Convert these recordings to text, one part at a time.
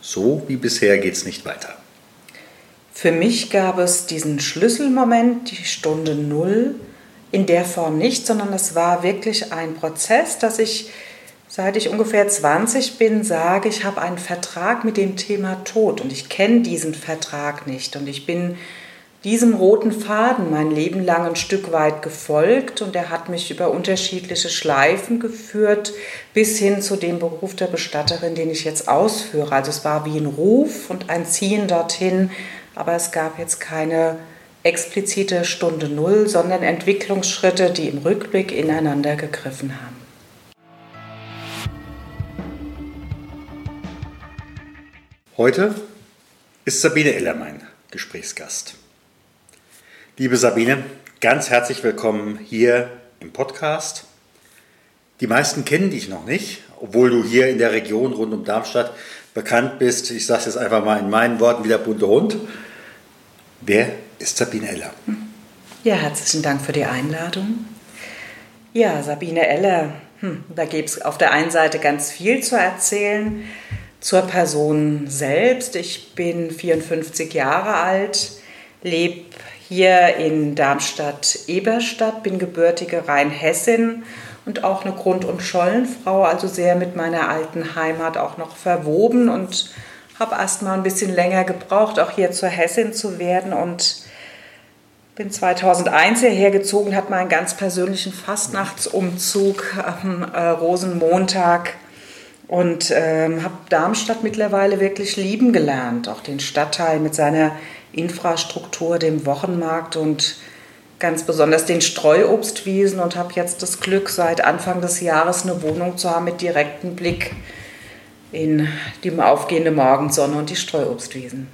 so wie bisher geht es nicht weiter? Für mich gab es diesen Schlüsselmoment, die Stunde Null, in der Form nicht, sondern es war wirklich ein Prozess, dass ich, seit ich ungefähr 20 bin, sage, ich habe einen Vertrag mit dem Thema Tod und ich kenne diesen Vertrag nicht und ich bin diesem roten Faden mein Leben lang ein Stück weit gefolgt und er hat mich über unterschiedliche Schleifen geführt bis hin zu dem Beruf der Bestatterin, den ich jetzt ausführe. Also es war wie ein Ruf und ein Ziehen dorthin, aber es gab jetzt keine explizite Stunde Null, sondern Entwicklungsschritte, die im Rückblick ineinander gegriffen haben. Heute ist Sabine Eller mein Gesprächsgast. Liebe Sabine, ganz herzlich willkommen hier im Podcast. Die meisten kennen dich noch nicht, obwohl du hier in der Region rund um Darmstadt bekannt bist. Ich sage es jetzt einfach mal in meinen Worten wie der bunte Hund. Wer ist Sabine Eller? Ja, herzlichen Dank für die Einladung. Ja, Sabine Eller, hm, da gibt es auf der einen Seite ganz viel zu erzählen. Zur Person selbst. Ich bin 54 Jahre alt, lebe hier in Darmstadt-Eberstadt, bin gebürtige Rheinhessin und auch eine Grund- und Schollenfrau, also sehr mit meiner alten Heimat auch noch verwoben und habe erst mal ein bisschen länger gebraucht, auch hier zur Hessin zu werden und bin 2001 hierher gezogen, hatte meinen ganz persönlichen Fastnachtsumzug am äh, Rosenmontag und ähm, habe Darmstadt mittlerweile wirklich lieben gelernt, auch den Stadtteil mit seiner Infrastruktur, dem Wochenmarkt und ganz besonders den Streuobstwiesen und habe jetzt das Glück, seit Anfang des Jahres eine Wohnung zu haben mit direktem Blick in die aufgehende Morgensonne und die Streuobstwiesen.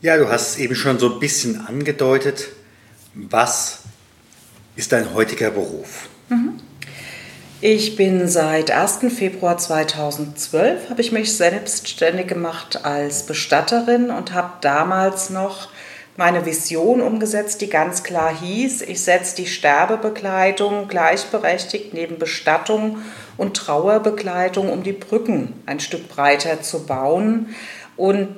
Ja, du hast es eben schon so ein bisschen angedeutet. Was ist dein heutiger Beruf? Mhm. Ich bin seit 1. Februar 2012 habe ich mich selbstständig gemacht als Bestatterin und habe damals noch meine Vision umgesetzt, die ganz klar hieß, ich setze die Sterbebegleitung gleichberechtigt neben Bestattung und Trauerbegleitung, um die Brücken ein Stück breiter zu bauen und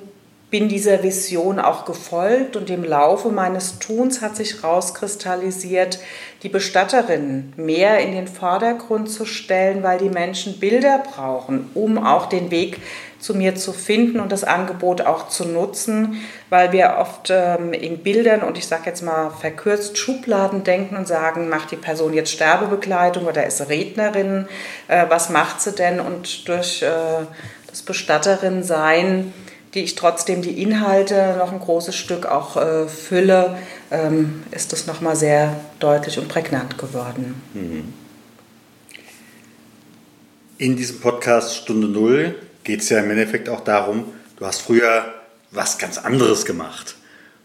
bin dieser Vision auch gefolgt und im Laufe meines Tuns hat sich herauskristallisiert, die Bestatterinnen mehr in den Vordergrund zu stellen, weil die Menschen Bilder brauchen, um auch den Weg zu mir zu finden und das Angebot auch zu nutzen, weil wir oft ähm, in Bildern und ich sage jetzt mal verkürzt Schubladen denken und sagen, macht die Person jetzt Sterbebegleitung oder ist Rednerin, äh, was macht sie denn? Und durch äh, das Bestatterin sein die ich trotzdem die Inhalte noch ein großes Stück auch äh, fülle, ähm, ist das nochmal sehr deutlich und prägnant geworden. Mhm. In diesem Podcast Stunde Null geht es ja im Endeffekt auch darum, du hast früher was ganz anderes gemacht.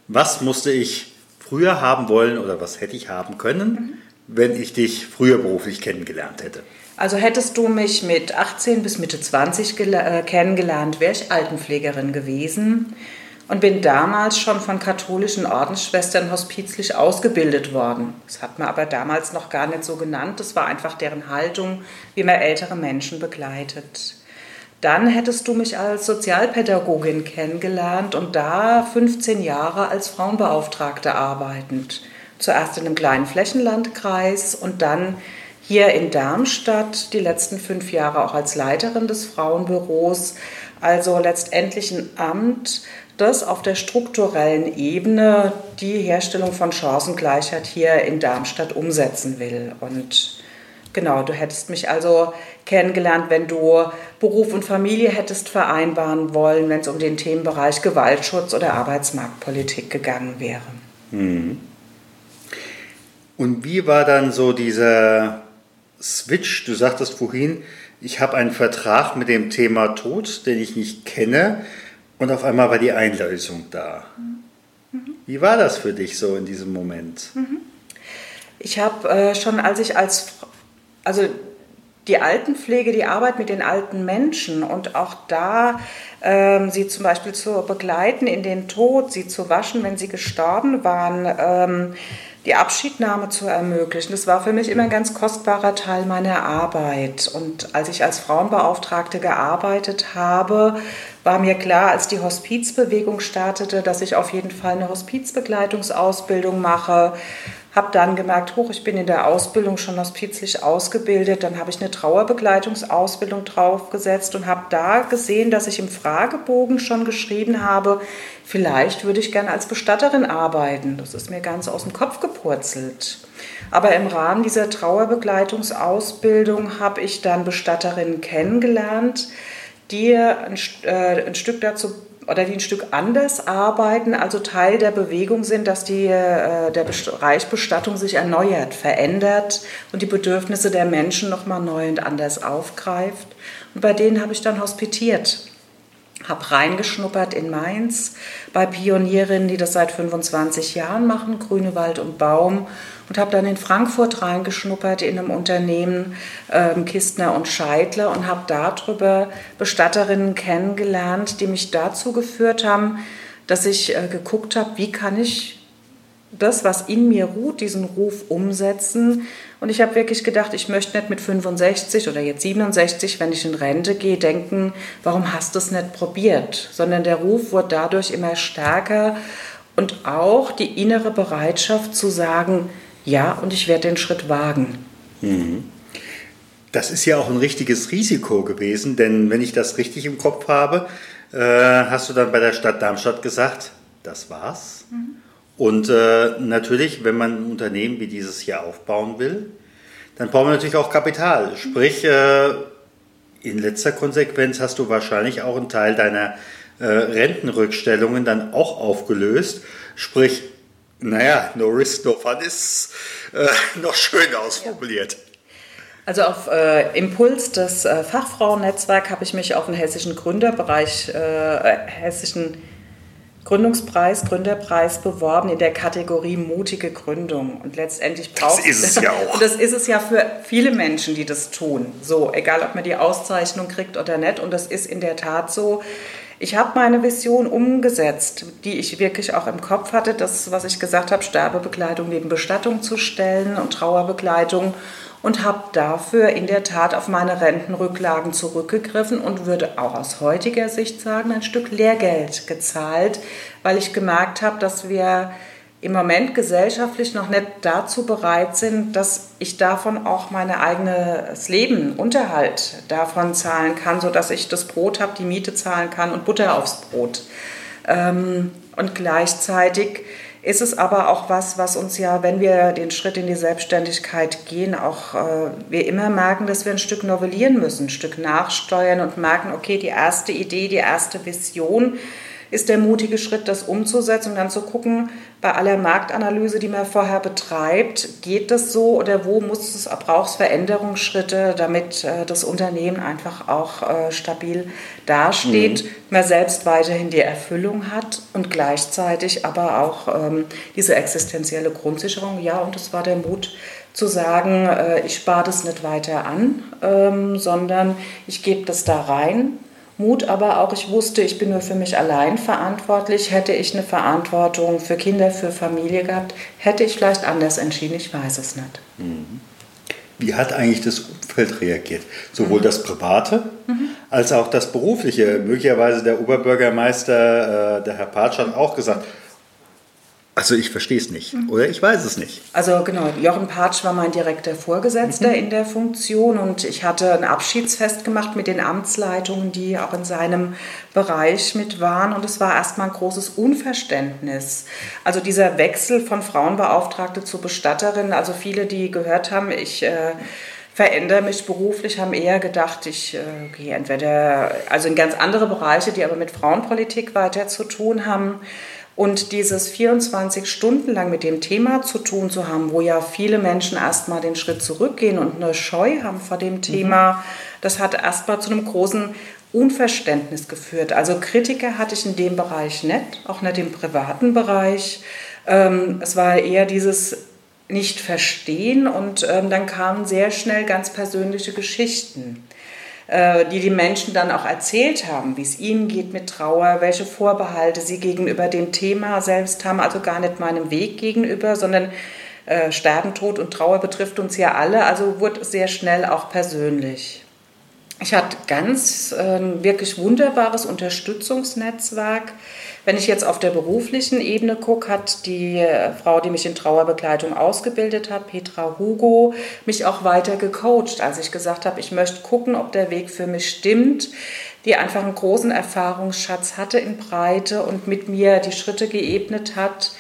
Was musste ich früher haben wollen oder was hätte ich haben können, mhm. wenn ich dich früher beruflich kennengelernt hätte? Also hättest du mich mit 18 bis Mitte 20 äh, kennengelernt, wäre ich Altenpflegerin gewesen und bin damals schon von katholischen Ordensschwestern hospizlich ausgebildet worden. Das hat man aber damals noch gar nicht so genannt. Das war einfach deren Haltung, wie man ältere Menschen begleitet. Dann hättest du mich als Sozialpädagogin kennengelernt und da 15 Jahre als Frauenbeauftragte arbeitend. Zuerst in einem kleinen Flächenlandkreis und dann hier in Darmstadt die letzten fünf Jahre auch als Leiterin des Frauenbüros. Also letztendlich ein Amt, das auf der strukturellen Ebene die Herstellung von Chancengleichheit hier in Darmstadt umsetzen will. Und genau, du hättest mich also kennengelernt, wenn du Beruf und Familie hättest vereinbaren wollen, wenn es um den Themenbereich Gewaltschutz oder Arbeitsmarktpolitik gegangen wäre. Mhm. Und wie war dann so dieser Switch, du sagtest vorhin, ich habe einen Vertrag mit dem Thema Tod, den ich nicht kenne, und auf einmal war die Einlösung da. Mhm. Wie war das für dich so in diesem Moment? Mhm. Ich habe äh, schon, als ich als, also die Altenpflege, die Arbeit mit den alten Menschen und auch da ähm, sie zum Beispiel zu begleiten in den Tod, sie zu waschen, wenn sie gestorben waren, ähm, die Abschiednahme zu ermöglichen. Das war für mich immer ein ganz kostbarer Teil meiner Arbeit. Und als ich als Frauenbeauftragte gearbeitet habe, war mir klar, als die Hospizbewegung startete, dass ich auf jeden Fall eine Hospizbegleitungsausbildung mache habe dann gemerkt, hoch, ich bin in der Ausbildung schon hospizlich ausgebildet. Dann habe ich eine Trauerbegleitungsausbildung draufgesetzt und habe da gesehen, dass ich im Fragebogen schon geschrieben habe, vielleicht würde ich gerne als Bestatterin arbeiten. Das ist mir ganz aus dem Kopf gepurzelt. Aber im Rahmen dieser Trauerbegleitungsausbildung habe ich dann Bestatterinnen kennengelernt, die ein, äh, ein Stück dazu oder die ein Stück anders arbeiten, also Teil der Bewegung sind, dass die, äh, der Bereich Bestattung sich erneuert, verändert und die Bedürfnisse der Menschen nochmal neu und anders aufgreift. Und bei denen habe ich dann hospitiert habe reingeschnuppert in Mainz bei Pionierinnen, die das seit 25 Jahren machen, Grünewald und Baum und habe dann in Frankfurt reingeschnuppert in einem Unternehmen ähm, Kistner und Scheidler und habe darüber Bestatterinnen kennengelernt, die mich dazu geführt haben, dass ich äh, geguckt habe, wie kann ich das, was in mir ruht, diesen Ruf umsetzen. Und ich habe wirklich gedacht, ich möchte nicht mit 65 oder jetzt 67, wenn ich in Rente gehe, denken, warum hast du es nicht probiert? Sondern der Ruf wurde dadurch immer stärker und auch die innere Bereitschaft zu sagen, ja, und ich werde den Schritt wagen. Mhm. Das ist ja auch ein richtiges Risiko gewesen, denn wenn ich das richtig im Kopf habe, äh, hast du dann bei der Stadt Darmstadt gesagt, das war's. Mhm. Und äh, natürlich, wenn man ein Unternehmen wie dieses hier aufbauen will, dann braucht man natürlich auch Kapital. Sprich, äh, in letzter Konsequenz hast du wahrscheinlich auch einen Teil deiner äh, Rentenrückstellungen dann auch aufgelöst. Sprich, naja, no risk, no fun ist äh, noch schön ausformuliert. Also auf äh, Impuls des äh, Fachfrauennetzwerks habe ich mich auf den hessischen Gründerbereich, äh, äh, hessischen Gründungspreis, Gründerpreis beworben in der Kategorie mutige Gründung. Und letztendlich braucht Das ist es ja auch. Und das ist es ja für viele Menschen, die das tun. So, egal ob man die Auszeichnung kriegt oder nicht. Und das ist in der Tat so. Ich habe meine Vision umgesetzt, die ich wirklich auch im Kopf hatte, das, was ich gesagt habe, Sterbebegleitung neben Bestattung zu stellen und Trauerbegleitung. Und habe dafür in der Tat auf meine Rentenrücklagen zurückgegriffen und würde auch aus heutiger Sicht sagen, ein Stück Lehrgeld gezahlt, weil ich gemerkt habe, dass wir im Moment gesellschaftlich noch nicht dazu bereit sind, dass ich davon auch mein eigenes Leben, Unterhalt davon zahlen kann, sodass ich das Brot habe, die Miete zahlen kann und Butter aufs Brot. Ähm, und gleichzeitig ist es aber auch was, was uns ja, wenn wir den Schritt in die Selbstständigkeit gehen, auch äh, wir immer merken, dass wir ein Stück novellieren müssen, ein Stück nachsteuern und merken, okay, die erste Idee, die erste Vision, ist der mutige Schritt, das umzusetzen und dann zu gucken, bei aller Marktanalyse, die man vorher betreibt, geht das so oder wo muss es, braucht es Veränderungsschritte, damit äh, das Unternehmen einfach auch äh, stabil dasteht, mhm. man selbst weiterhin die Erfüllung hat und gleichzeitig aber auch ähm, diese existenzielle Grundsicherung. Ja, und es war der Mut, zu sagen, äh, ich spare das nicht weiter an, ähm, sondern ich gebe das da rein Mut aber auch, ich wusste, ich bin nur für mich allein verantwortlich. Hätte ich eine Verantwortung für Kinder, für Familie gehabt, hätte ich vielleicht anders entschieden, ich weiß es nicht. Mhm. Wie hat eigentlich das Umfeld reagiert? Sowohl mhm. das Private mhm. als auch das Berufliche. Möglicherweise der Oberbürgermeister, äh, der Herr Patsch, hat auch gesagt, also ich verstehe es nicht mhm. oder ich weiß es nicht. Also genau, Jochen Patsch war mein direkter Vorgesetzter mhm. in der Funktion und ich hatte ein Abschiedsfest gemacht mit den Amtsleitungen, die auch in seinem Bereich mit waren und es war erstmal ein großes Unverständnis. Also dieser Wechsel von Frauenbeauftragte zu Bestatterin, also viele, die gehört haben, ich... Äh, verändere mich beruflich, haben eher gedacht, ich äh, gehe entweder also in ganz andere Bereiche, die aber mit Frauenpolitik weiter zu tun haben Und dieses 24 Stunden lang mit dem Thema zu tun zu haben, wo ja viele Menschen erstmal den Schritt zurückgehen und eine Scheu haben vor dem Thema, mhm. das hat erstmal zu einem großen Unverständnis geführt. Also Kritiker hatte ich in dem Bereich nicht, auch nicht im privaten Bereich. Ähm, es war eher dieses nicht verstehen und ähm, dann kamen sehr schnell ganz persönliche Geschichten. Äh, die die Menschen dann auch erzählt haben, wie es ihnen geht mit Trauer, welche Vorbehalte sie gegenüber dem Thema selbst haben, also gar nicht meinem Weg gegenüber, sondern äh, Sterben, Tod und Trauer betrifft uns ja alle, also wurde sehr schnell auch persönlich. Ich hatte ganz äh, wirklich wunderbares Unterstützungsnetzwerk wenn ich jetzt auf der beruflichen Ebene gucke, hat die äh, Frau, die mich in Trauerbegleitung ausgebildet hat, Petra Hugo, mich auch weiter gecoacht, als ich gesagt habe, ich möchte gucken, ob der Weg für mich stimmt die einfach einen großen Erfahrungsschatz hatte in Breite und mit mir die Schritte geebnet hat.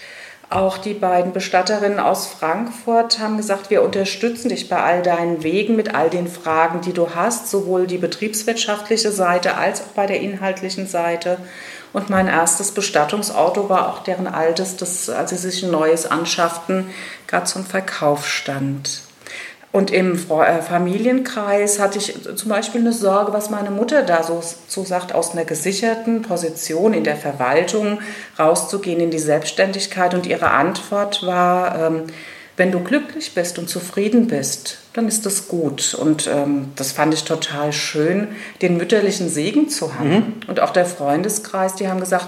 Auch die beiden Bestatterinnen aus Frankfurt haben gesagt, wir unterstützen dich bei all deinen Wegen mit all den Fragen, die du hast, sowohl die betriebswirtschaftliche Seite als auch bei der inhaltlichen Seite. Und mein erstes Bestattungsauto war auch deren altes, das, als sie sich ein neues anschafften, gerade zum Verkauf stand. Und im äh, Familienkreis hatte ich zum Beispiel eine Sorge, was meine Mutter da so, so sagt, aus einer gesicherten Position in der Verwaltung rauszugehen in die Selbstständigkeit. Und ihre Antwort war, ähm, wenn du glücklich bist und zufrieden bist, dann ist das gut. Und ähm, das fand ich total schön, den mütterlichen Segen zu haben. Mhm. Und auch der Freundeskreis, die haben gesagt,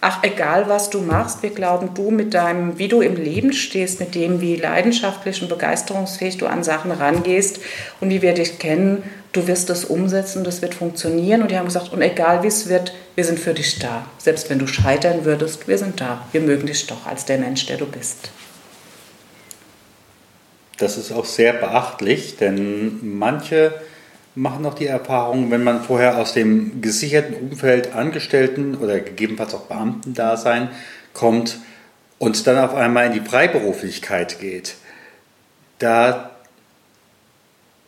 ach, egal was du machst, wir glauben, du mit deinem, wie du im Leben stehst, mit dem, wie leidenschaftlich und begeisterungsfähig du an Sachen rangehst und wie wir dich kennen, du wirst das umsetzen, das wird funktionieren. Und die haben gesagt, und egal wie es wird, wir sind für dich da. Selbst wenn du scheitern würdest, wir sind da. Wir mögen dich doch als der Mensch, der du bist. Das ist auch sehr beachtlich, denn manche machen auch die Erfahrung, wenn man vorher aus dem gesicherten Umfeld Angestellten oder gegebenenfalls auch Beamtendasein kommt und dann auf einmal in die Freiberuflichkeit geht, da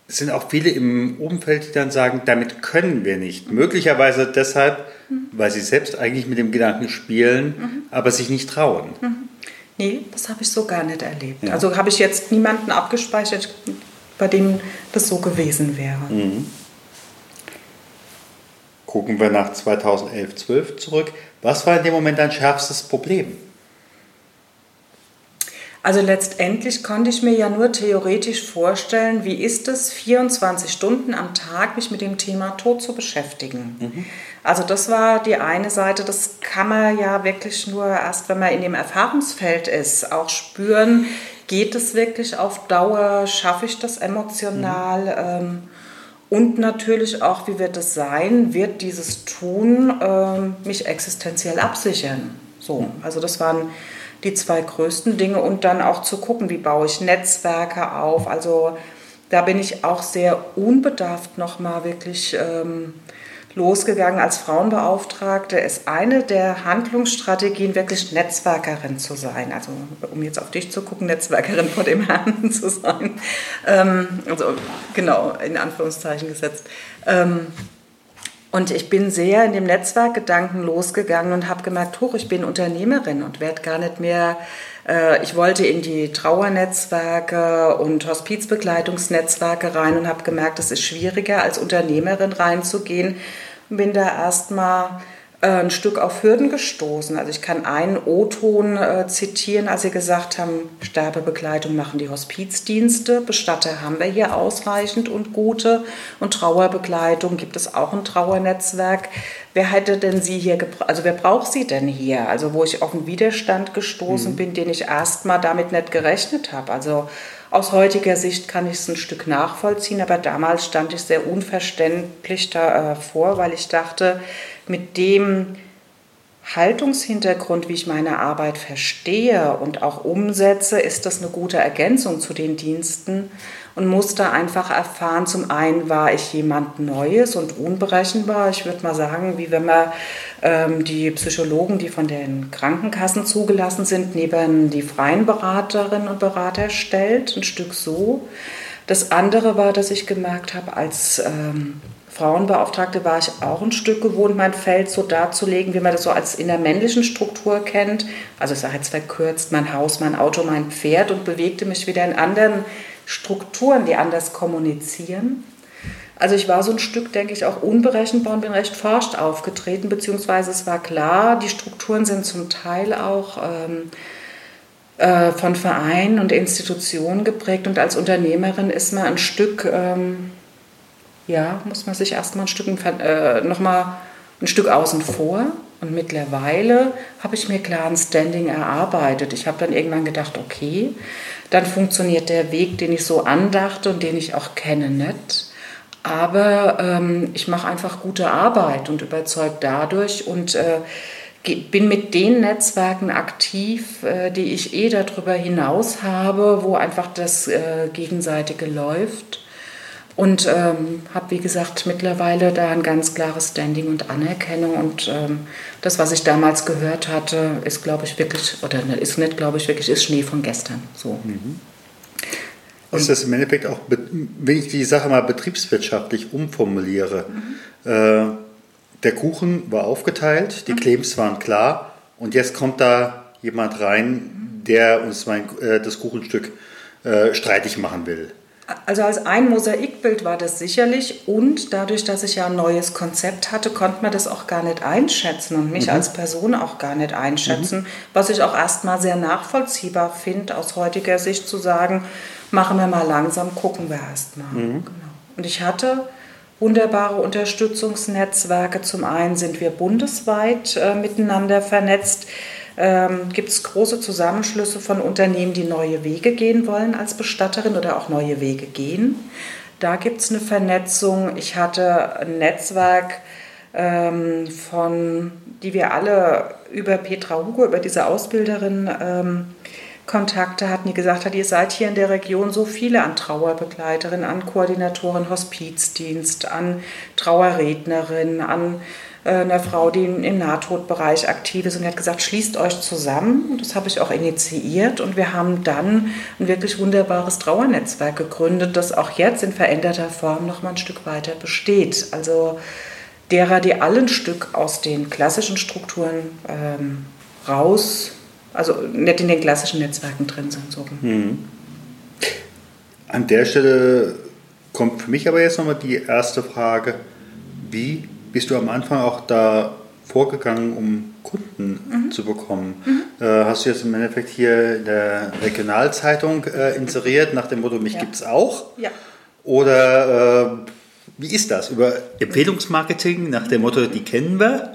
sind auch viele im Umfeld, die dann sagen, damit können wir nicht. Möglicherweise deshalb, weil sie selbst eigentlich mit dem Gedanken spielen, mhm. aber sich nicht trauen. Mhm. Nee, das habe ich so gar nicht erlebt. Ja. Also habe ich jetzt niemanden abgespeichert, bei dem das so gewesen wäre. Mhm. Gucken wir nach 2011, 12 zurück. Was war in dem Moment dein schärfstes Problem? Also letztendlich konnte ich mir ja nur theoretisch vorstellen, wie ist es, 24 Stunden am Tag mich mit dem Thema Tod zu beschäftigen. Mhm. Also das war die eine Seite, das kann man ja wirklich nur erst, wenn man in dem Erfahrungsfeld ist, auch spüren, geht es wirklich auf Dauer, schaffe ich das emotional. Mhm. Ähm, und natürlich auch, wie wird es sein, wird dieses Tun ähm, mich existenziell absichern. So, also das waren die zwei größten Dinge und dann auch zu gucken, wie baue ich Netzwerke auf. Also da bin ich auch sehr unbedarft nochmal wirklich ähm, losgegangen als Frauenbeauftragte, ist eine der Handlungsstrategien, wirklich Netzwerkerin zu sein. Also um jetzt auf dich zu gucken, Netzwerkerin vor dem Herrn zu sein. Ähm, also genau, in Anführungszeichen gesetzt. Ähm, und ich bin sehr in dem Netzwerkgedanken losgegangen und habe gemerkt, hoch, ich bin Unternehmerin und werde gar nicht mehr, äh, ich wollte in die Trauernetzwerke und Hospizbegleitungsnetzwerke rein und habe gemerkt, es ist schwieriger als Unternehmerin reinzugehen. Bin da erstmal ein Stück auf Hürden gestoßen. Also ich kann einen O-Ton äh, zitieren, als Sie gesagt haben, Sterbebegleitung machen die Hospizdienste, Bestatter haben wir hier ausreichend und gute und Trauerbegleitung gibt es auch ein Trauernetzwerk. Wer hätte denn Sie hier, also wer braucht Sie denn hier? Also wo ich auf einen Widerstand gestoßen mhm. bin, den ich erstmal damit nicht gerechnet habe. Also aus heutiger Sicht kann ich es ein Stück nachvollziehen, aber damals stand ich sehr unverständlich davor, äh, weil ich dachte, mit dem Haltungshintergrund, wie ich meine Arbeit verstehe und auch umsetze, ist das eine gute Ergänzung zu den Diensten und musste einfach erfahren, zum einen war ich jemand Neues und unberechenbar. Ich würde mal sagen, wie wenn man ähm, die Psychologen, die von den Krankenkassen zugelassen sind, neben die freien Beraterinnen und Berater stellt, ein Stück so. Das andere war, dass ich gemerkt habe, als ähm, Frauenbeauftragte war ich auch ein Stück gewohnt, mein Feld so darzulegen, wie man das so als in der männlichen Struktur kennt. Also ich sage jetzt verkürzt, mein Haus, mein Auto, mein Pferd und bewegte mich wieder in anderen Strukturen, die anders kommunizieren. Also ich war so ein Stück, denke ich, auch unberechenbar und bin recht forscht aufgetreten, beziehungsweise es war klar, die Strukturen sind zum Teil auch ähm, äh, von Vereinen und Institutionen geprägt und als Unternehmerin ist man ein Stück, ähm, ja, muss man sich erstmal ein Stück, äh, nochmal ein Stück außen vor. Und mittlerweile habe ich mir klar ein Standing erarbeitet. Ich habe dann irgendwann gedacht, okay, dann funktioniert der Weg, den ich so andachte und den ich auch kenne, nicht. Aber ähm, ich mache einfach gute Arbeit und überzeugt dadurch und äh, bin mit den Netzwerken aktiv, äh, die ich eh darüber hinaus habe, wo einfach das äh, Gegenseitige läuft. Und ähm, habe, wie gesagt, mittlerweile da ein ganz klares Standing und Anerkennung. Und ähm, das, was ich damals gehört hatte, ist, glaube ich, wirklich, oder ne, ist nicht, glaube ich, wirklich, ist Schnee von gestern. So. Mhm. Ist das im Endeffekt auch, wenn ich die Sache mal betriebswirtschaftlich umformuliere, mhm. äh, der Kuchen war aufgeteilt, die mhm. Claims waren klar und jetzt kommt da jemand rein, der uns mein, äh, das Kuchenstück äh, streitig machen will. Also als ein Mosaikbild war das sicherlich und dadurch, dass ich ja ein neues Konzept hatte, konnte man das auch gar nicht einschätzen und mich mhm. als Person auch gar nicht einschätzen, mhm. was ich auch erstmal sehr nachvollziehbar finde aus heutiger Sicht zu sagen, machen wir mal langsam, gucken wir erstmal. Mhm. Genau. Und ich hatte wunderbare Unterstützungsnetzwerke. Zum einen sind wir bundesweit äh, miteinander vernetzt. Ähm, Gibt es große Zusammenschlüsse von Unternehmen, die neue Wege gehen wollen als Bestatterin oder auch neue Wege gehen. Da gibt es eine Vernetzung. Ich hatte ein Netzwerk ähm, von, die wir alle über Petra Hugo, über diese Ausbilderin, ähm, Kontakte hatten, die gesagt hat, ihr seid hier in der Region so viele an Trauerbegleiterinnen, an Koordinatoren Hospizdienst, an Trauerrednerinnen, an einer Frau, die im Nahtodbereich aktiv ist und hat gesagt, schließt euch zusammen. Das habe ich auch initiiert und wir haben dann ein wirklich wunderbares Trauernetzwerk gegründet, das auch jetzt in veränderter Form noch mal ein Stück weiter besteht. Also derer, die alle ein Stück aus den klassischen Strukturen ähm, raus also nicht in den klassischen Netzwerken drin sind. So. Mhm. An der Stelle kommt für mich aber jetzt nochmal die erste Frage, wie bist du am Anfang auch da vorgegangen, um Kunden mhm. zu bekommen? Mhm. Äh, hast du jetzt im Endeffekt hier in der Regionalzeitung äh, inseriert nach dem Motto, mich ja. gibt es auch? Ja. Oder äh, wie ist das? Über Empfehlungsmarketing nach dem Motto, die kennen wir?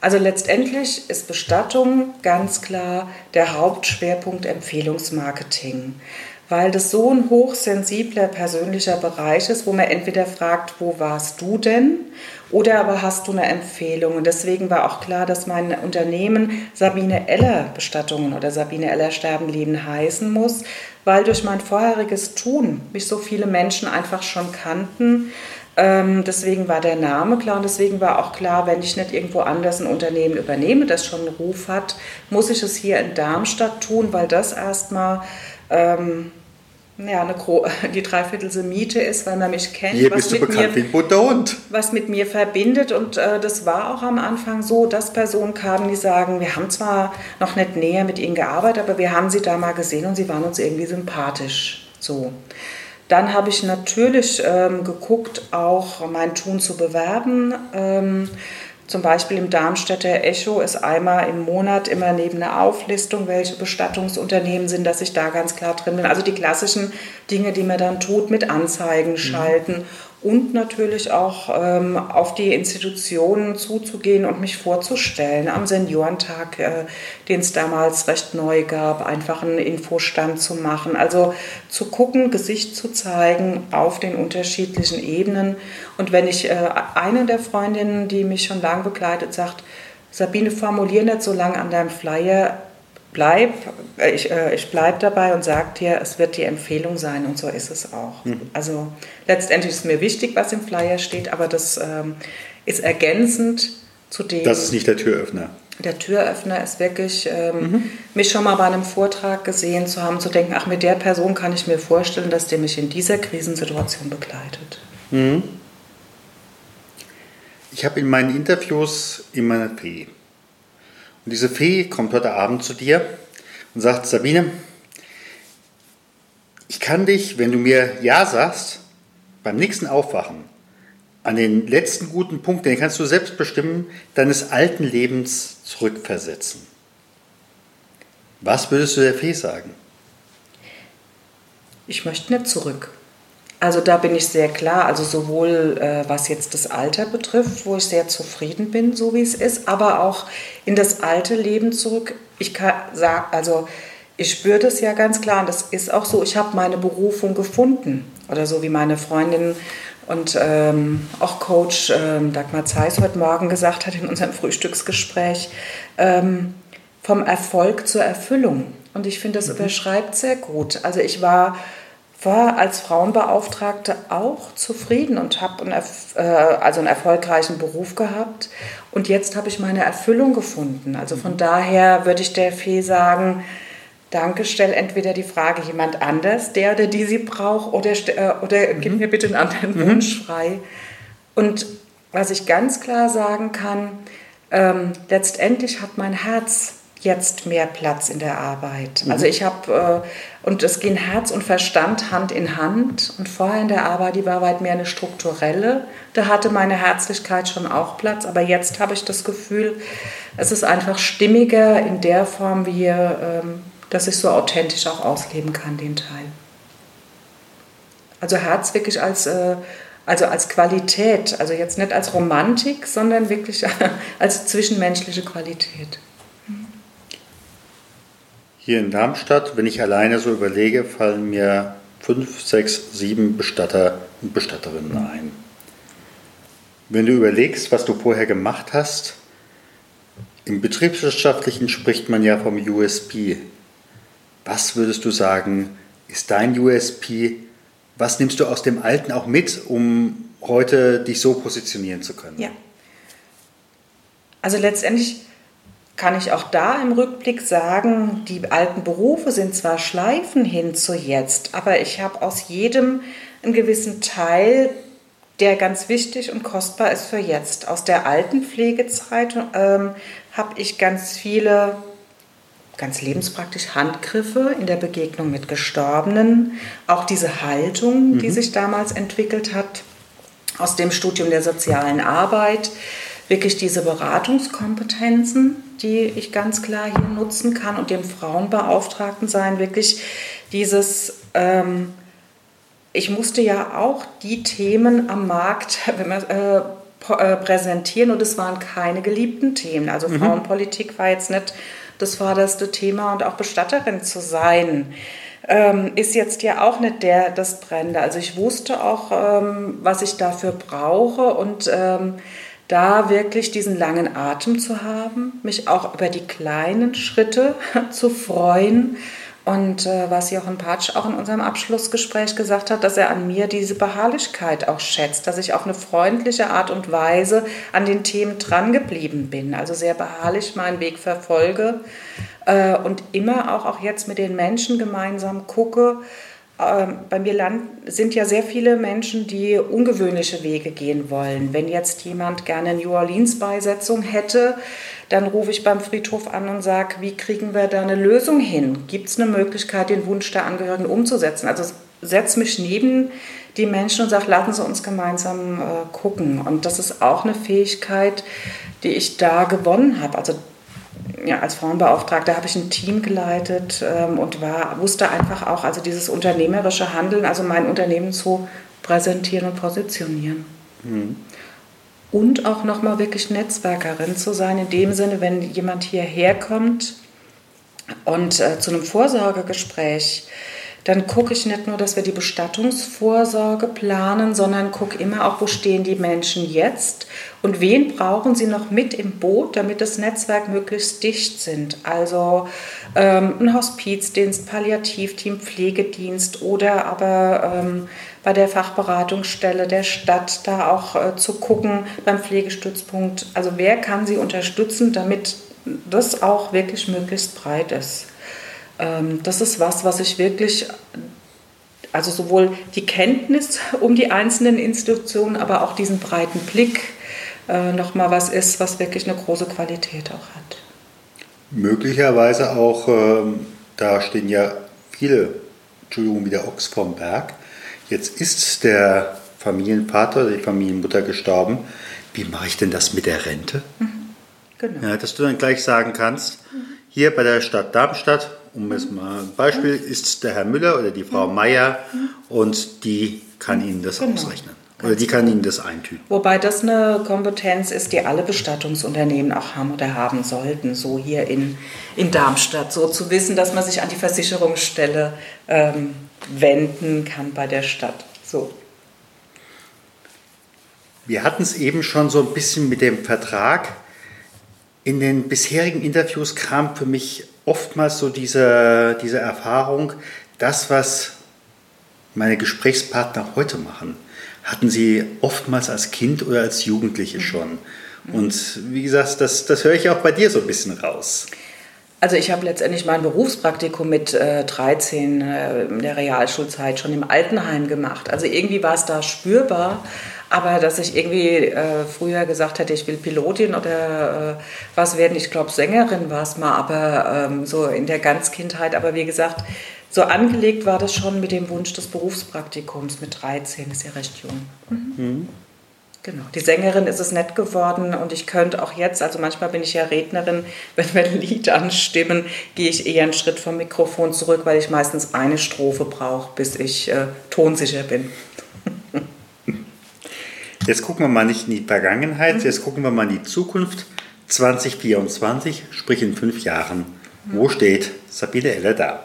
Also letztendlich ist Bestattung ganz klar der Hauptschwerpunkt Empfehlungsmarketing, weil das so ein hochsensibler persönlicher Bereich ist, wo man entweder fragt, wo warst du denn? Oder aber hast du eine Empfehlung? Und deswegen war auch klar, dass mein Unternehmen Sabine Eller Bestattungen oder Sabine Eller Sterben Leben heißen muss, weil durch mein vorheriges Tun mich so viele Menschen einfach schon kannten, ähm, deswegen war der Name klar und deswegen war auch klar, wenn ich nicht irgendwo anders ein Unternehmen übernehme, das schon einen Ruf hat, muss ich es hier in Darmstadt tun, weil das erstmal ähm, ja, eine die Dreiviertelse Miete ist, weil man mich kennt. Hier bist du bekannt mir, wie Buddha Was mit mir verbindet und äh, das war auch am Anfang so, dass Personen kamen, die sagen, wir haben zwar noch nicht näher mit ihnen gearbeitet, aber wir haben sie da mal gesehen und sie waren uns irgendwie sympathisch. So. Dann habe ich natürlich ähm, geguckt, auch mein Tun zu bewerben. Ähm, zum Beispiel im Darmstädter Echo ist einmal im Monat immer neben einer Auflistung, welche Bestattungsunternehmen sind, dass ich da ganz klar drin bin. Also die klassischen Dinge, die man dann tut, mit Anzeigen mhm. schalten und natürlich auch ähm, auf die Institutionen zuzugehen und mich vorzustellen. Am Seniorentag, äh, den es damals recht neu gab, einfach einen Infostand zu machen. Also zu gucken, Gesicht zu zeigen auf den unterschiedlichen Ebenen. Und wenn ich äh, eine der Freundinnen, die mich schon lange begleitet, sagt, Sabine, formulier nicht so lange an deinem Flyer, bleib, äh, ich, äh, ich bleib dabei und sage dir, es wird die Empfehlung sein und so ist es auch. Mhm. Also letztendlich ist mir wichtig, was im Flyer steht, aber das ähm, ist ergänzend zu dem. Das ist nicht der Türöffner. Der Türöffner ist wirklich, ähm, mhm. mich schon mal bei einem Vortrag gesehen zu haben, zu denken, ach, mit der Person kann ich mir vorstellen, dass der mich in dieser Krisensituation begleitet. Mhm. Ich habe in meinen Interviews immer Fee. Und diese Fee kommt heute Abend zu dir und sagt, Sabine, ich kann dich, wenn du mir Ja sagst, beim nächsten Aufwachen an den letzten guten Punkt, den kannst du selbst bestimmen, deines alten Lebens zurückversetzen. Was würdest du der Fee sagen? Ich möchte nicht zurück. Also da bin ich sehr klar, also sowohl äh, was jetzt das Alter betrifft, wo ich sehr zufrieden bin, so wie es ist, aber auch in das alte Leben zurück. Ich kann sagen, also ich spüre das ja ganz klar und das ist auch so, ich habe meine Berufung gefunden. Oder so wie meine Freundin und ähm, auch Coach ähm, Dagmar Zeiss heute Morgen gesagt hat in unserem Frühstücksgespräch, ähm, vom Erfolg zur Erfüllung. Und ich finde, das mhm. überschreibt sehr gut. Also ich war, war als Frauenbeauftragte auch zufrieden und habe einen, äh, also einen erfolgreichen Beruf gehabt. Und jetzt habe ich meine Erfüllung gefunden. Also von mhm. daher würde ich der Fee sagen, Danke, stell entweder die Frage jemand anders, der oder die sie braucht, oder, äh, oder mhm. gib mir bitte einen anderen mhm. Wunsch frei. Und was ich ganz klar sagen kann, ähm, letztendlich hat mein Herz jetzt mehr Platz in der Arbeit. Mhm. Also ich habe, äh, und es gehen Herz und Verstand Hand in Hand. Und vorher in der Arbeit, die war weit mehr eine strukturelle. Da hatte meine Herzlichkeit schon auch Platz. Aber jetzt habe ich das Gefühl, es ist einfach stimmiger in der Form, wie ähm, dass ich so authentisch auch ausleben kann, den Teil. Also Herz wirklich als, äh, also als Qualität, also jetzt nicht als Romantik, sondern wirklich als zwischenmenschliche Qualität. Hier in Darmstadt, wenn ich alleine so überlege, fallen mir fünf, sechs, sieben Bestatter und Bestatterinnen ein. Wenn du überlegst, was du vorher gemacht hast, im Betriebswirtschaftlichen spricht man ja vom USP, was würdest du sagen, ist dein USP? Was nimmst du aus dem Alten auch mit, um heute dich so positionieren zu können? Ja. Also letztendlich kann ich auch da im Rückblick sagen, die alten Berufe sind zwar Schleifen hin zu jetzt, aber ich habe aus jedem einen gewissen Teil, der ganz wichtig und kostbar ist für jetzt. Aus der alten Pflegezeit ähm, habe ich ganz viele ganz lebenspraktisch Handgriffe in der Begegnung mit Gestorbenen, auch diese Haltung, die mhm. sich damals entwickelt hat aus dem Studium der sozialen Arbeit, wirklich diese Beratungskompetenzen, die ich ganz klar hier nutzen kann und dem Frauenbeauftragten sein, wirklich dieses, ähm, ich musste ja auch die Themen am Markt wenn man, äh, äh, präsentieren und es waren keine geliebten Themen. Also mhm. Frauenpolitik war jetzt nicht das vorderste Thema und auch Bestatterin zu sein. Ähm, ist jetzt ja auch nicht der, das Brennende. Also ich wusste auch, ähm, was ich dafür brauche und ähm, da wirklich diesen langen Atem zu haben, mich auch über die kleinen Schritte zu freuen. Und äh, was Jochen Patsch auch in unserem Abschlussgespräch gesagt hat, dass er an mir diese Beharrlichkeit auch schätzt, dass ich auf eine freundliche Art und Weise an den Themen drangeblieben bin, also sehr beharrlich meinen Weg verfolge äh, und immer auch, auch jetzt mit den Menschen gemeinsam gucke, bei mir sind ja sehr viele Menschen, die ungewöhnliche Wege gehen wollen. Wenn jetzt jemand gerne New Orleans Beisetzung hätte, dann rufe ich beim Friedhof an und sage, wie kriegen wir da eine Lösung hin? Gibt es eine Möglichkeit, den Wunsch der Angehörigen umzusetzen? Also setze mich neben die Menschen und sage, lassen Sie uns gemeinsam äh, gucken. Und das ist auch eine Fähigkeit, die ich da gewonnen habe. Also ja, als Frauenbeauftragte habe ich ein Team geleitet ähm, und war, wusste einfach auch, also dieses unternehmerische Handeln, also mein Unternehmen zu präsentieren und positionieren. Mhm. Und auch nochmal wirklich Netzwerkerin zu sein, in dem Sinne, wenn jemand hierher kommt und äh, zu einem Vorsorgegespräch dann gucke ich nicht nur, dass wir die Bestattungsvorsorge planen, sondern gucke immer auch, wo stehen die Menschen jetzt und wen brauchen sie noch mit im Boot, damit das Netzwerk möglichst dicht sind. Also ähm, ein Hospizdienst, Palliativteam, Pflegedienst oder aber ähm, bei der Fachberatungsstelle der Stadt da auch äh, zu gucken beim Pflegestützpunkt. Also wer kann sie unterstützen, damit das auch wirklich möglichst breit ist. Ähm, das ist was, was ich wirklich, also sowohl die Kenntnis um die einzelnen Institutionen, aber auch diesen breiten Blick äh, nochmal was ist, was wirklich eine große Qualität auch hat. Möglicherweise auch, ähm, da stehen ja viele, Entschuldigung, wie der Ochs vom Berg. Jetzt ist der Familienvater, die Familienmutter gestorben. Wie mache ich denn das mit der Rente? Mhm. Genau. Ja, dass du dann gleich sagen kannst, mhm. hier bei der Stadt Darmstadt, um es mal ein Beispiel, mhm. ist der Herr Müller oder die Frau Meier und die kann Ihnen das genau. ausrechnen. Oder die kann Ihnen das eintüten. Wobei das eine Kompetenz ist, die alle Bestattungsunternehmen auch haben oder haben sollten, so hier in, in Darmstadt. So zu wissen, dass man sich an die Versicherungsstelle ähm, wenden kann bei der Stadt. So. Wir hatten es eben schon so ein bisschen mit dem Vertrag. In den bisherigen Interviews kam für mich oftmals so diese, diese Erfahrung, das, was meine Gesprächspartner heute machen, hatten sie oftmals als Kind oder als Jugendliche schon. Und wie gesagt, das, das höre ich auch bei dir so ein bisschen raus. Also ich habe letztendlich mein Berufspraktikum mit äh, 13 äh, in der Realschulzeit schon im Altenheim gemacht. Also irgendwie war es da spürbar, aber dass ich irgendwie äh, früher gesagt hätte, ich will Pilotin oder äh, was werden, ich glaube Sängerin war es mal, aber ähm, so in der Ganzkindheit. Aber wie gesagt, so angelegt war das schon mit dem Wunsch des Berufspraktikums mit 13, ist ja recht jung. Mhm. Mhm. Genau. Die Sängerin ist es nett geworden und ich könnte auch jetzt, also manchmal bin ich ja Rednerin, wenn wir ein Lied anstimmen, gehe ich eher einen Schritt vom Mikrofon zurück, weil ich meistens eine Strophe brauche, bis ich äh, tonsicher bin. Jetzt gucken wir mal nicht in die Vergangenheit, mhm. jetzt gucken wir mal in die Zukunft. 2024, sprich in fünf Jahren. Mhm. Wo steht Sabine Elle da?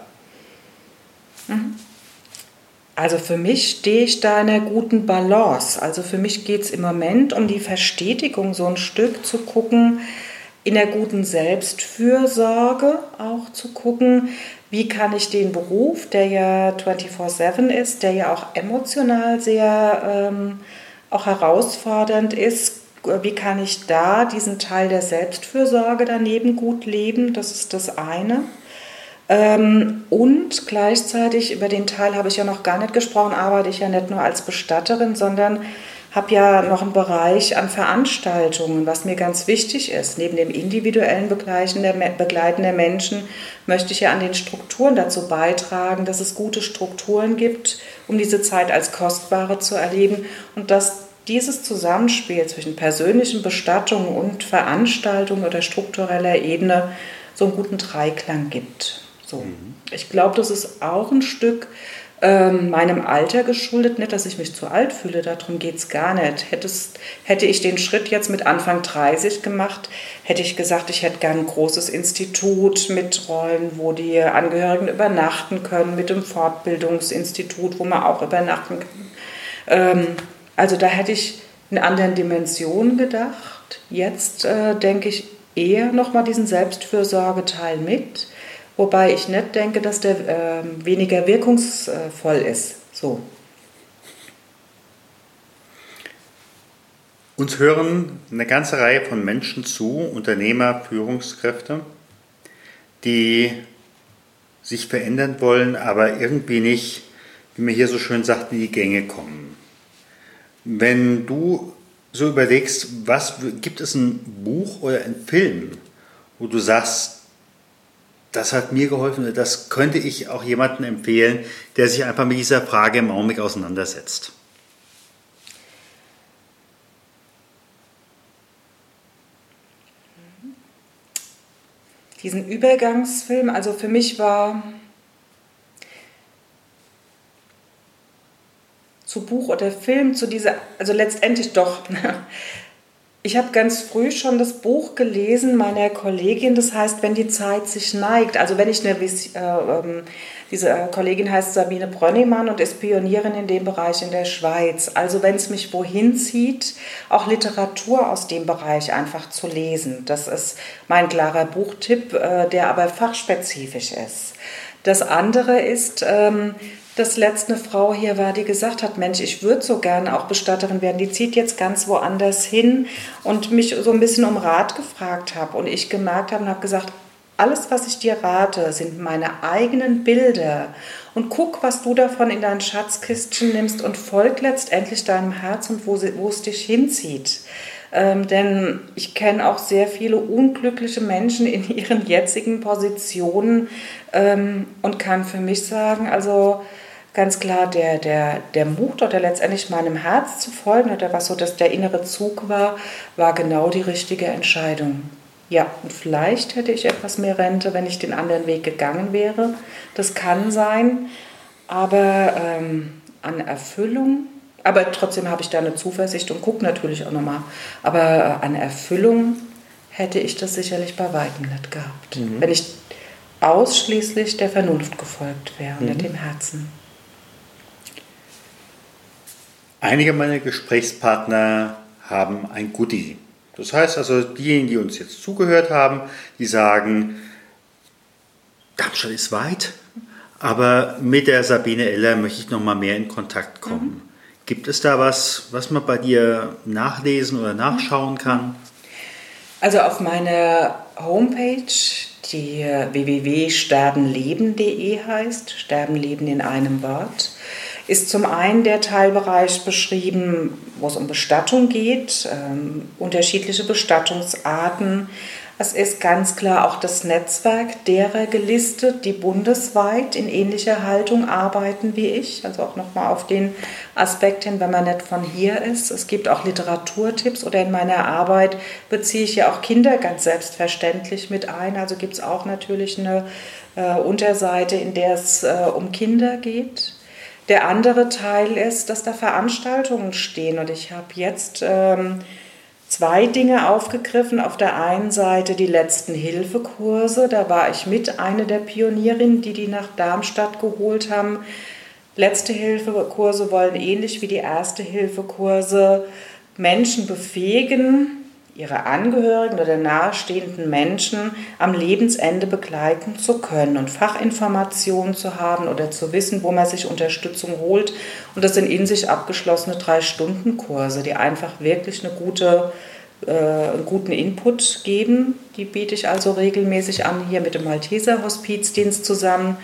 Also für mich stehe ich da in einer guten Balance. Also für mich geht es im Moment um die Verstetigung, so ein Stück zu gucken, in der guten Selbstfürsorge auch zu gucken, wie kann ich den Beruf, der ja 24-7 ist, der ja auch emotional sehr ähm, auch herausfordernd ist, wie kann ich da diesen Teil der Selbstfürsorge daneben gut leben? Das ist das eine. Ähm, und gleichzeitig, über den Teil habe ich ja noch gar nicht gesprochen, arbeite ich ja nicht nur als Bestatterin, sondern habe ja noch einen Bereich an Veranstaltungen, was mir ganz wichtig ist. Neben dem individuellen Begleiten der, Begleiten der Menschen möchte ich ja an den Strukturen dazu beitragen, dass es gute Strukturen gibt, um diese Zeit als kostbare zu erleben und dass dieses Zusammenspiel zwischen persönlichen Bestattungen und Veranstaltungen oder struktureller Ebene so einen guten Dreiklang gibt. So. Mhm. Ich glaube, das ist auch ein Stück ähm, meinem Alter geschuldet. Nicht, dass ich mich zu alt fühle, darum geht es gar nicht. Hättest, hätte ich den Schritt jetzt mit Anfang 30 gemacht, hätte ich gesagt, ich hätte gern ein großes Institut mit Räumen, wo die Angehörigen übernachten können, mit dem Fortbildungsinstitut, wo man auch übernachten kann. Ähm, also da hätte ich in anderen Dimensionen gedacht. Jetzt äh, denke ich eher nochmal diesen Selbstfürsorgeteil mit wobei ich nicht denke, dass der äh, weniger wirkungsvoll ist. So. Uns hören eine ganze Reihe von Menschen zu, Unternehmer, Führungskräfte, die sich verändern wollen, aber irgendwie nicht, wie man hier so schön sagt, in die Gänge kommen. Wenn du so überlegst, was gibt es ein Buch oder ein Film, wo du sagst, das hat mir geholfen. Das könnte ich auch jemandem empfehlen, der sich einfach mit dieser Frage im Augenblick auseinandersetzt. Diesen Übergangsfilm, also für mich war zu Buch oder Film, zu dieser, also letztendlich doch Ich habe ganz früh schon das Buch gelesen meiner Kollegin, das heißt, wenn die Zeit sich neigt. Also wenn ich eine, äh, ähm, diese Kollegin heißt Sabine Brönnimann und ist Pionierin in dem Bereich in der Schweiz. Also wenn es mich wohin zieht, auch Literatur aus dem Bereich einfach zu lesen. Das ist mein klarer Buchtipp, äh, der aber fachspezifisch ist. Das andere ist, ähm, dass letzte Frau hier war, die gesagt hat, Mensch, ich würde so gerne auch Bestatterin werden. Die zieht jetzt ganz woanders hin und mich so ein bisschen um Rat gefragt habe. Und ich gemerkt habe und habe gesagt, alles, was ich dir rate, sind meine eigenen Bilder. Und guck, was du davon in dein Schatzkistchen nimmst und folg letztendlich deinem Herz und wo, wo es dich hinzieht. Ähm, denn ich kenne auch sehr viele unglückliche Menschen in ihren jetzigen Positionen ähm, und kann für mich sagen, also ganz klar, der, der, der Mut oder letztendlich meinem Herz zu folgen oder was so dass der innere Zug war, war genau die richtige Entscheidung. Ja, und vielleicht hätte ich etwas mehr Rente, wenn ich den anderen Weg gegangen wäre. Das kann sein. Aber ähm, an Erfüllung, aber trotzdem habe ich da eine Zuversicht und gucke natürlich auch nochmal. Aber äh, an Erfüllung hätte ich das sicherlich bei weitem nicht gehabt. Mhm. Wenn ich ausschließlich der Vernunft gefolgt wäre und mhm. nicht dem Herzen. Einige meiner Gesprächspartner haben ein Goodie. Das heißt also, diejenigen, die uns jetzt zugehört haben, die sagen, Darmstadt ist weit, aber mit der Sabine Eller möchte ich noch mal mehr in Kontakt kommen. Mhm. Gibt es da was, was man bei dir nachlesen oder nachschauen kann? Also auf meiner Homepage, die www.sterbenleben.de heißt, Sterbenleben in einem Wort, ist zum einen der Teilbereich beschrieben, wo es um Bestattung geht, ähm, unterschiedliche Bestattungsarten. Es ist ganz klar auch das Netzwerk derer gelistet, die bundesweit in ähnlicher Haltung arbeiten wie ich. Also auch nochmal auf den Aspekt hin, wenn man nicht von hier ist. Es gibt auch Literaturtipps oder in meiner Arbeit beziehe ich ja auch Kinder ganz selbstverständlich mit ein. Also gibt es auch natürlich eine äh, Unterseite, in der es äh, um Kinder geht. Der andere Teil ist, dass da Veranstaltungen stehen und ich habe jetzt ähm, zwei Dinge aufgegriffen. Auf der einen Seite die letzten Hilfekurse, da war ich mit eine der Pionierinnen, die die nach Darmstadt geholt haben. Letzte Hilfekurse wollen ähnlich wie die erste Hilfekurse Menschen befähigen, ihre Angehörigen oder nahestehenden Menschen am Lebensende begleiten zu können und Fachinformationen zu haben oder zu wissen, wo man sich Unterstützung holt. Und das sind in sich abgeschlossene Drei-Stunden-Kurse, die einfach wirklich eine gute, äh, einen guten Input geben. Die biete ich also regelmäßig an, hier mit dem Malteser Hospizdienst zusammen.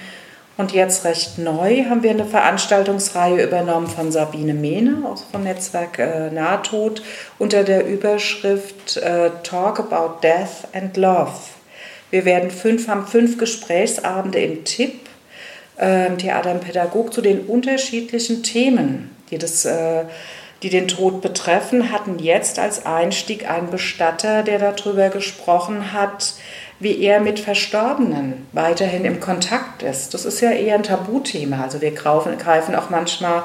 Und jetzt recht neu haben wir eine Veranstaltungsreihe übernommen von Sabine Mehne aus vom Netzwerk äh, Nahtod unter der Überschrift äh, Talk about Death and Love. Wir werden fünf, haben fünf Gesprächsabende im TIP, äh, Theater und Pädagog, zu den unterschiedlichen Themen, die das äh, die den Tod betreffen, hatten jetzt als Einstieg einen Bestatter, der darüber gesprochen hat, wie er mit Verstorbenen weiterhin im Kontakt ist. Das ist ja eher ein Tabuthema. Also wir greifen auch manchmal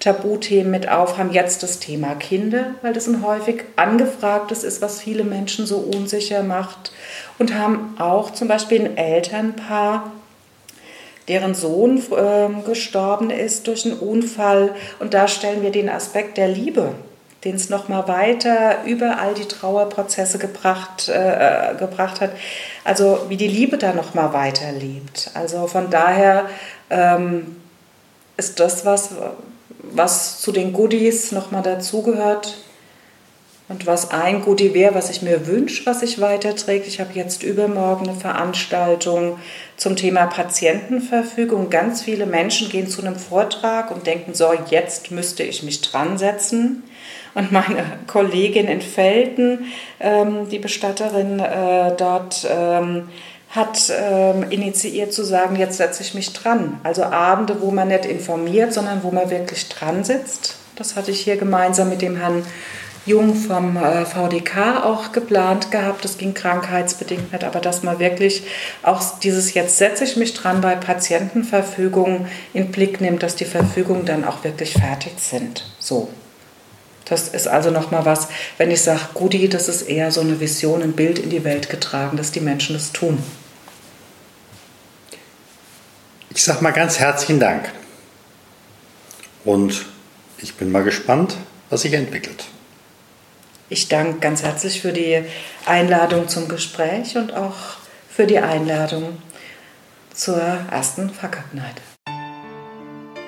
Tabuthemen mit auf, haben jetzt das Thema Kinder, weil das ein häufig angefragtes ist, was viele Menschen so unsicher macht. Und haben auch zum Beispiel ein Elternpaar, deren Sohn äh, gestorben ist durch einen Unfall. Und da stellen wir den Aspekt der Liebe den es nochmal weiter über all die Trauerprozesse gebracht, äh, gebracht hat. Also wie die Liebe da nochmal weiterlebt. Also von daher ähm, ist das was, was zu den Goodies nochmal dazugehört. Und was ein Goodie wäre, was ich mir wünsche, was sich weiterträgt. Ich habe jetzt übermorgen eine Veranstaltung zum Thema Patientenverfügung. Ganz viele Menschen gehen zu einem Vortrag und denken, so, jetzt müsste ich mich dran setzen. Und meine Kollegin in Felten, ähm, die Bestatterin äh, dort, ähm, hat ähm, initiiert zu sagen, jetzt setze ich mich dran. Also Abende, wo man nicht informiert, sondern wo man wirklich dran sitzt. Das hatte ich hier gemeinsam mit dem Herrn Jung vom äh, VDK auch geplant gehabt. Das ging krankheitsbedingt nicht, aber dass man wirklich auch dieses jetzt setze ich mich dran bei Patientenverfügung in Blick nimmt, dass die Verfügungen dann auch wirklich fertig sind. So. Das ist also nochmal was, wenn ich sage, Gudi, das ist eher so eine Vision, ein Bild in die Welt getragen, dass die Menschen das tun. Ich sage mal ganz herzlichen Dank. Und ich bin mal gespannt, was sich entwickelt. Ich danke ganz herzlich für die Einladung zum Gespräch und auch für die Einladung zur ersten Fuck Night.